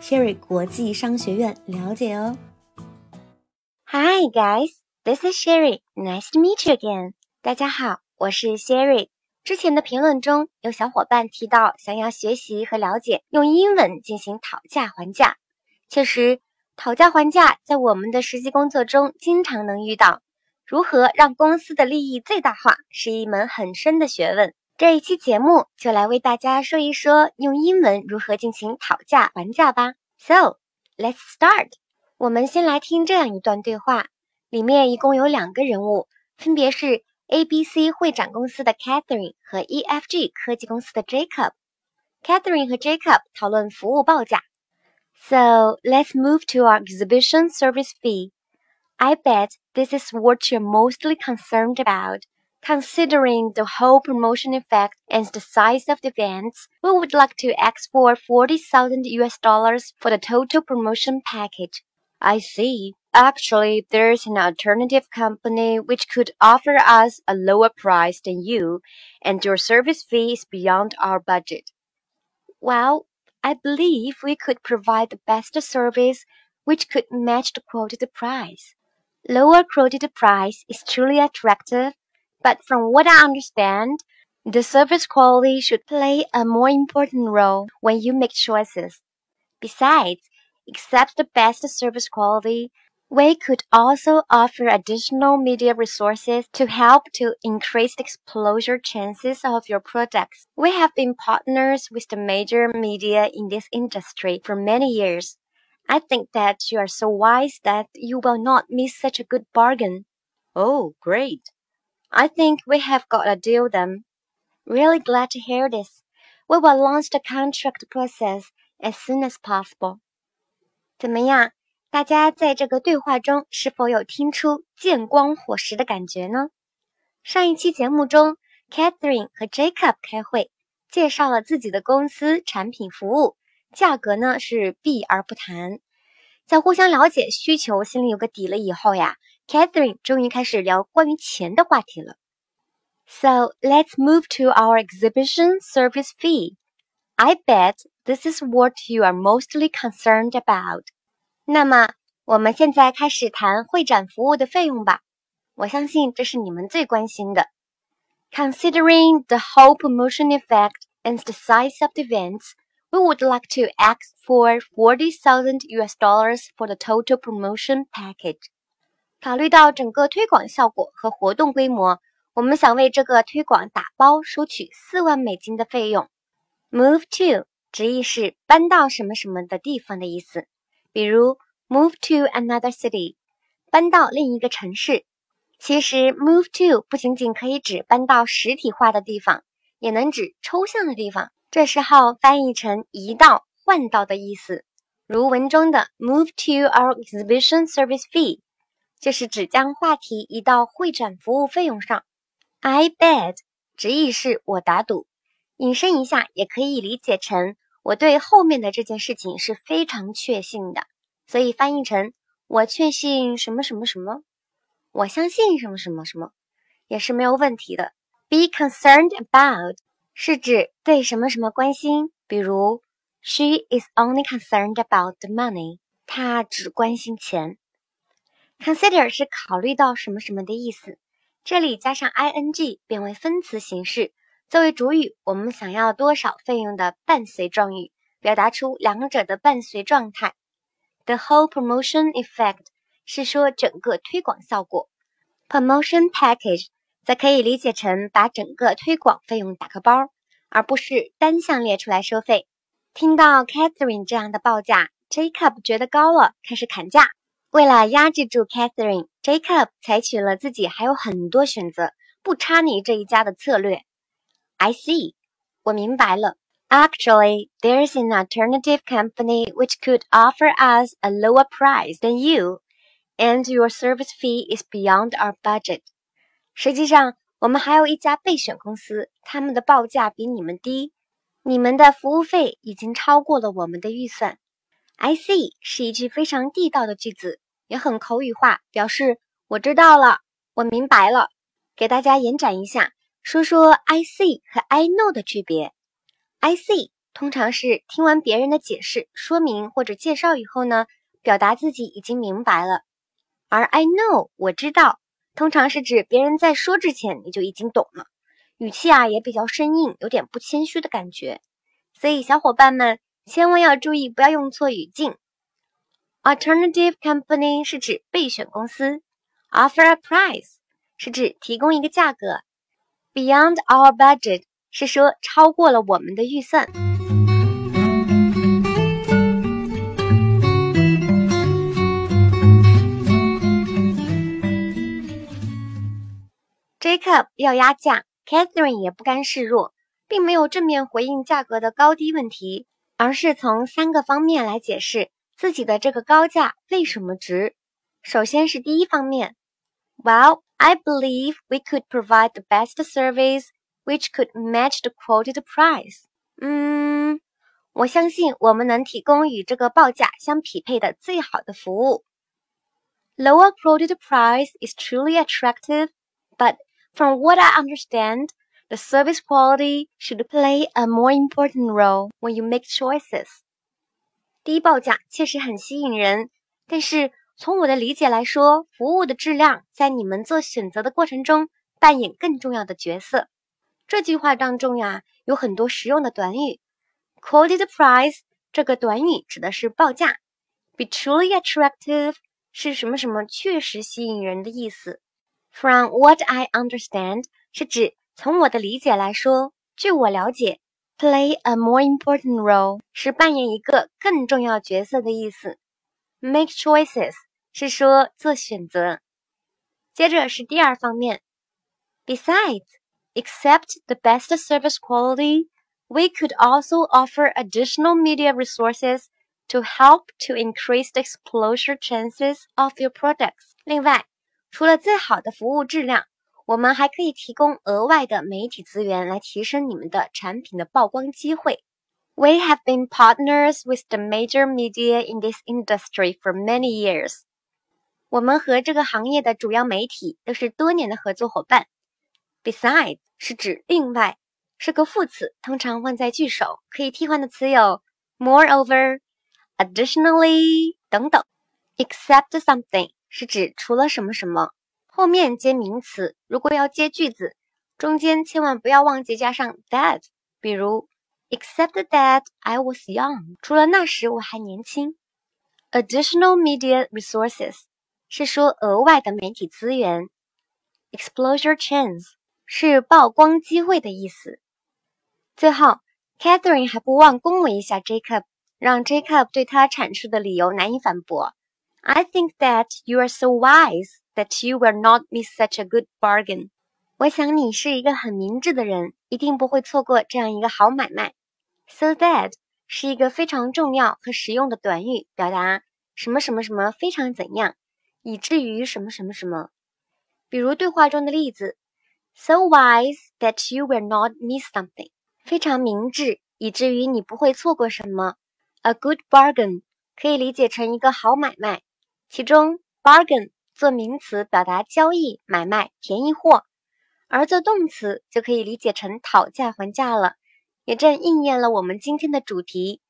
Sherry 国际商学院了解哦。Hi guys, this is Sherry. Nice to meet you again. 大家好，我是 Sherry。之前的评论中有小伙伴提到想要学习和了解用英文进行讨价还价。确实，讨价还价在我们的实际工作中经常能遇到。如何让公司的利益最大化是一门很深的学问。这一期节目就来为大家说一说用英文如何进行讨价还价吧。So let's start。我们先来听这样一段对话，里面一共有两个人物，分别是 ABC 会展公司的 Catherine 和 EFG 科技公司的 Jacob。Catherine 和 Jacob 讨论服务报价。So let's move to our exhibition service fee. I bet this is what you're mostly concerned about. Considering the whole promotion effect and the size of the events, we would like to ask for 40,000 US dollars for the total promotion package. I see. Actually, there's an alternative company which could offer us a lower price than you, and your service fee is beyond our budget. Well, I believe we could provide the best service which could match the quoted price. Lower quoted price is truly attractive but from what I understand, the service quality should play a more important role when you make choices. Besides, except the best service quality, we could also offer additional media resources to help to increase the exposure chances of your products. We have been partners with the major media in this industry for many years. I think that you are so wise that you will not miss such a good bargain. Oh, great. I think we have got a deal then. Really glad to hear this. We will launch the contract process as soon as possible. 怎么样？大家在这个对话中是否有听出见光火石的感觉呢？上一期节目中，Catherine 和 Jacob 开会，介绍了自己的公司产品服务，价格呢是避而不谈。在互相了解需求、心里有个底了以后呀。Catherine 终于开始聊关于钱的话题了。So let's move to our exhibition service fee. I bet this is what you are mostly concerned about. 那么，我们现在开始谈会展服务的费用吧。我相信这是你们最关心的。Considering the whole promotion effect and the size of the events, we would like to ask for 40,000 US dollars for the total promotion package. 考虑到整个推广效果和活动规模，我们想为这个推广打包收取四万美金的费用。Move to 直译是搬到什么什么的地方的意思，比如 move to another city，搬到另一个城市。其实 move to 不仅仅可以指搬到实体化的地方，也能指抽象的地方。这时候翻译成移到、换到的意思，如文中的 move to our exhibition service fee。就是指将话题移到会展服务费用上。I bet 直译是我打赌，引申一下也可以理解成我对后面的这件事情是非常确信的，所以翻译成我确信什么什么什么，我相信什么什么什么，也是没有问题的。Be concerned about 是指对什么什么关心，比如 She is only concerned about the money，她只关心钱。Consider 是考虑到什么什么的意思，这里加上 ing 变为分词形式。作为主语，我们想要多少费用的伴随状语，表达出两者的伴随状态。The whole promotion effect 是说整个推广效果。Promotion package 则可以理解成把整个推广费用打个包，而不是单项列出来收费。听到 Catherine 这样的报价，Jacob 觉得高了，开始砍价。为了压制住 Catherine，Jacob 采取了自己还有很多选择，不插你这一家的策略。I see，我明白了。Actually, there's an alternative company which could offer us a lower price than you, and your service fee is beyond our budget. 实际上，我们还有一家备选公司，他们的报价比你们低，你们的服务费已经超过了我们的预算。I see 是一句非常地道的句子，也很口语化，表示我知道了，我明白了。给大家延展一下，说说 I see 和 I know 的区别。I see 通常是听完别人的解释、说明或者介绍以后呢，表达自己已经明白了；而 I know 我知道，通常是指别人在说之前你就已经懂了，语气啊也比较生硬，有点不谦虚的感觉。所以小伙伴们千万要注意，不要用错语境。Alternative company 是指备选公司，offer a price 是指提供一个价格，beyond our budget。是说超过了我们的预算。Jacob 要压价，Catherine 也不甘示弱，并没有正面回应价格的高低问题，而是从三个方面来解释自己的这个高价为什么值。首先是第一方面，Well, I believe we could provide the best service. which could match the quoted price。嗯，我相信我们能提供与这个报价相匹配的最好的服务。Lower quoted price is truly attractive, but from what I understand, the service quality should play a more important role when you make choices. 低报价确实很吸引人，但是从我的理解来说，服务的质量在你们做选择的过程中扮演更重要的角色。这句话当中呀，有很多实用的短语。Quoted price 这个短语指的是报价。Be truly attractive 是什么什么确实吸引人的意思。From what I understand 是指 从我的理解来说，据我了解，play a more important role 是扮演一个更重要角色的意思。Make choices 是说做选择。接着是第二方面，besides。Except the best service quality, we could also offer additional media resources to help to increase the exposure chances of your products. 另外，除了最好的服务质量， 我们还可以提供额外的媒体资源来提升你们的产品的曝光机会。We have been partners with the major media in this industry for many years. 我们和这个行业的主要媒体都是多年的合作伙伴。Besides 是指另外，是个副词，通常放在句首，可以替换的词有 moreover、additionally 等等。Except something 是指除了什么什么，后面接名词。如果要接句子，中间千万不要忘记加上 that。比如，Except that I was young，除了那时我还年轻。Additional media resources 是说额外的媒体资源。Exposure chance。是曝光机会的意思。最后，Catherine 还不忘恭维一下 Jacob，让 Jacob 对他阐述的理由难以反驳。I think that you are so wise that you will not miss such a good bargain。我想你是一个很明智的人，一定不会错过这样一个好买卖。So that 是一个非常重要和实用的短语，表达什么什么什么非常怎样，以至于什么什么什么。比如对话中的例子。So wise that you will not miss something，非常明智，以至于你不会错过什么。A good bargain 可以理解成一个好买卖，其中 bargain 做名词表达交易、买卖、便宜货，而做动词就可以理解成讨价还价了，也正应验了我们今天的主题。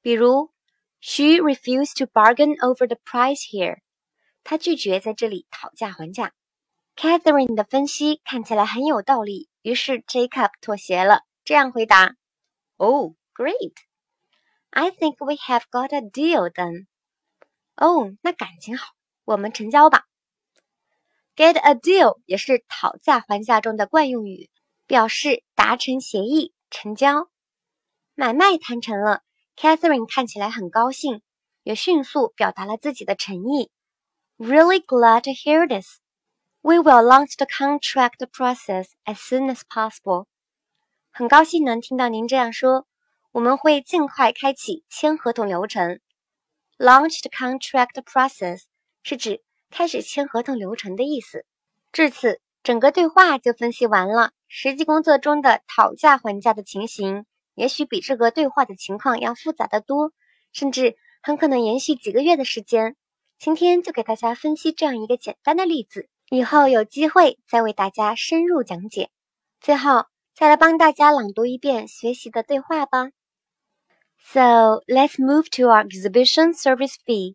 比如，She refused to bargain over the price here，她拒绝在这里讨价还价。Catherine 的分析看起来很有道理，于是 Jacob 妥协了，这样回答：“Oh, great! I think we have got a deal then.” 哦，那感情好，我们成交吧。Get a deal 也是讨价还价中的惯用语，表示达成协议、成交。买卖谈成了，Catherine 看起来很高兴，也迅速表达了自己的诚意。Really glad to hear this. We will launch the contract process as soon as possible. 很高兴能听到您这样说，我们会尽快开启签合同流程。Launch the contract process 是指开始签合同流程的意思。至此，整个对话就分析完了。实际工作中的讨价还价的情形，也许比这个对话的情况要复杂的多，甚至很可能延续几个月的时间。今天就给大家分析这样一个简单的例子，以后有机会再为大家深入讲解。最后，再来帮大家朗读一遍学习的对话吧。So let's move to our exhibition service fee.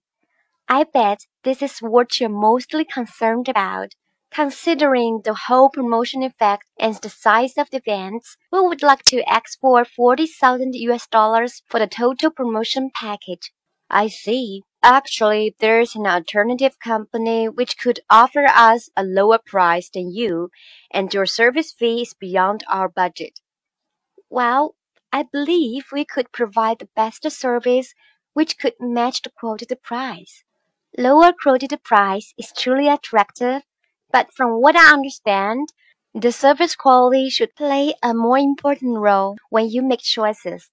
I bet this is what you're mostly concerned about. Considering the whole promotion effect and the size of the events, we would like to ask for 40,000 US dollars for the total promotion package. I see. Actually, there's an alternative company which could offer us a lower price than you, and your service fee is beyond our budget. Well, I believe we could provide the best service which could match the quoted price. Lower quoted price is truly attractive but from what I understand, the service quality should play a more important role when you make choices.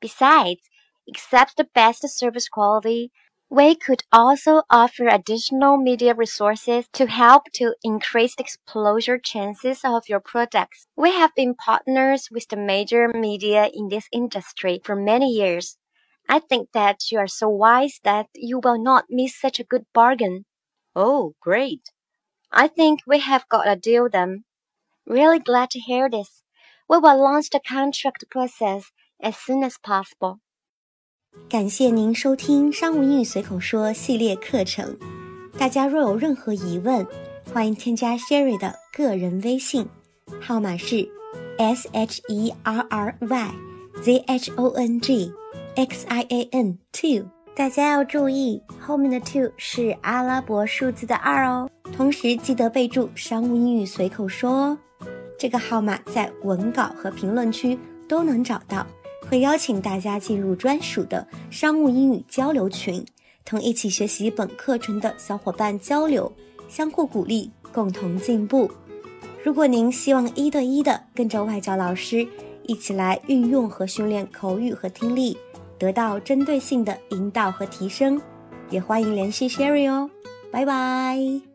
Besides, except the best service quality, we could also offer additional media resources to help to increase exposure chances of your products. We have been partners with the major media in this industry for many years. I think that you are so wise that you will not miss such a good bargain. Oh, great. I think we have got a deal then. Really glad to hear this. We will launch the contract process as soon as possible. 感谢您收听《商务英语随口说》系列课程。大家若有任何疑问，欢迎添加 Sherry 的个人微信，号码是 S H E R R Y Z H O N G X I A N two。大家要注意，后面的 two 是阿拉伯数字的二哦。同时记得备注“商务英语随口说”哦。这个号码在文稿和评论区都能找到，会邀请大家进入专属的商务英语交流群，同一起学习本课程的小伙伴交流，相互鼓励，共同进步。如果您希望一对一的跟着外教老师一起来运用和训练口语和听力。得到针对性的引导和提升，也欢迎联系 Sherry 哦，拜拜。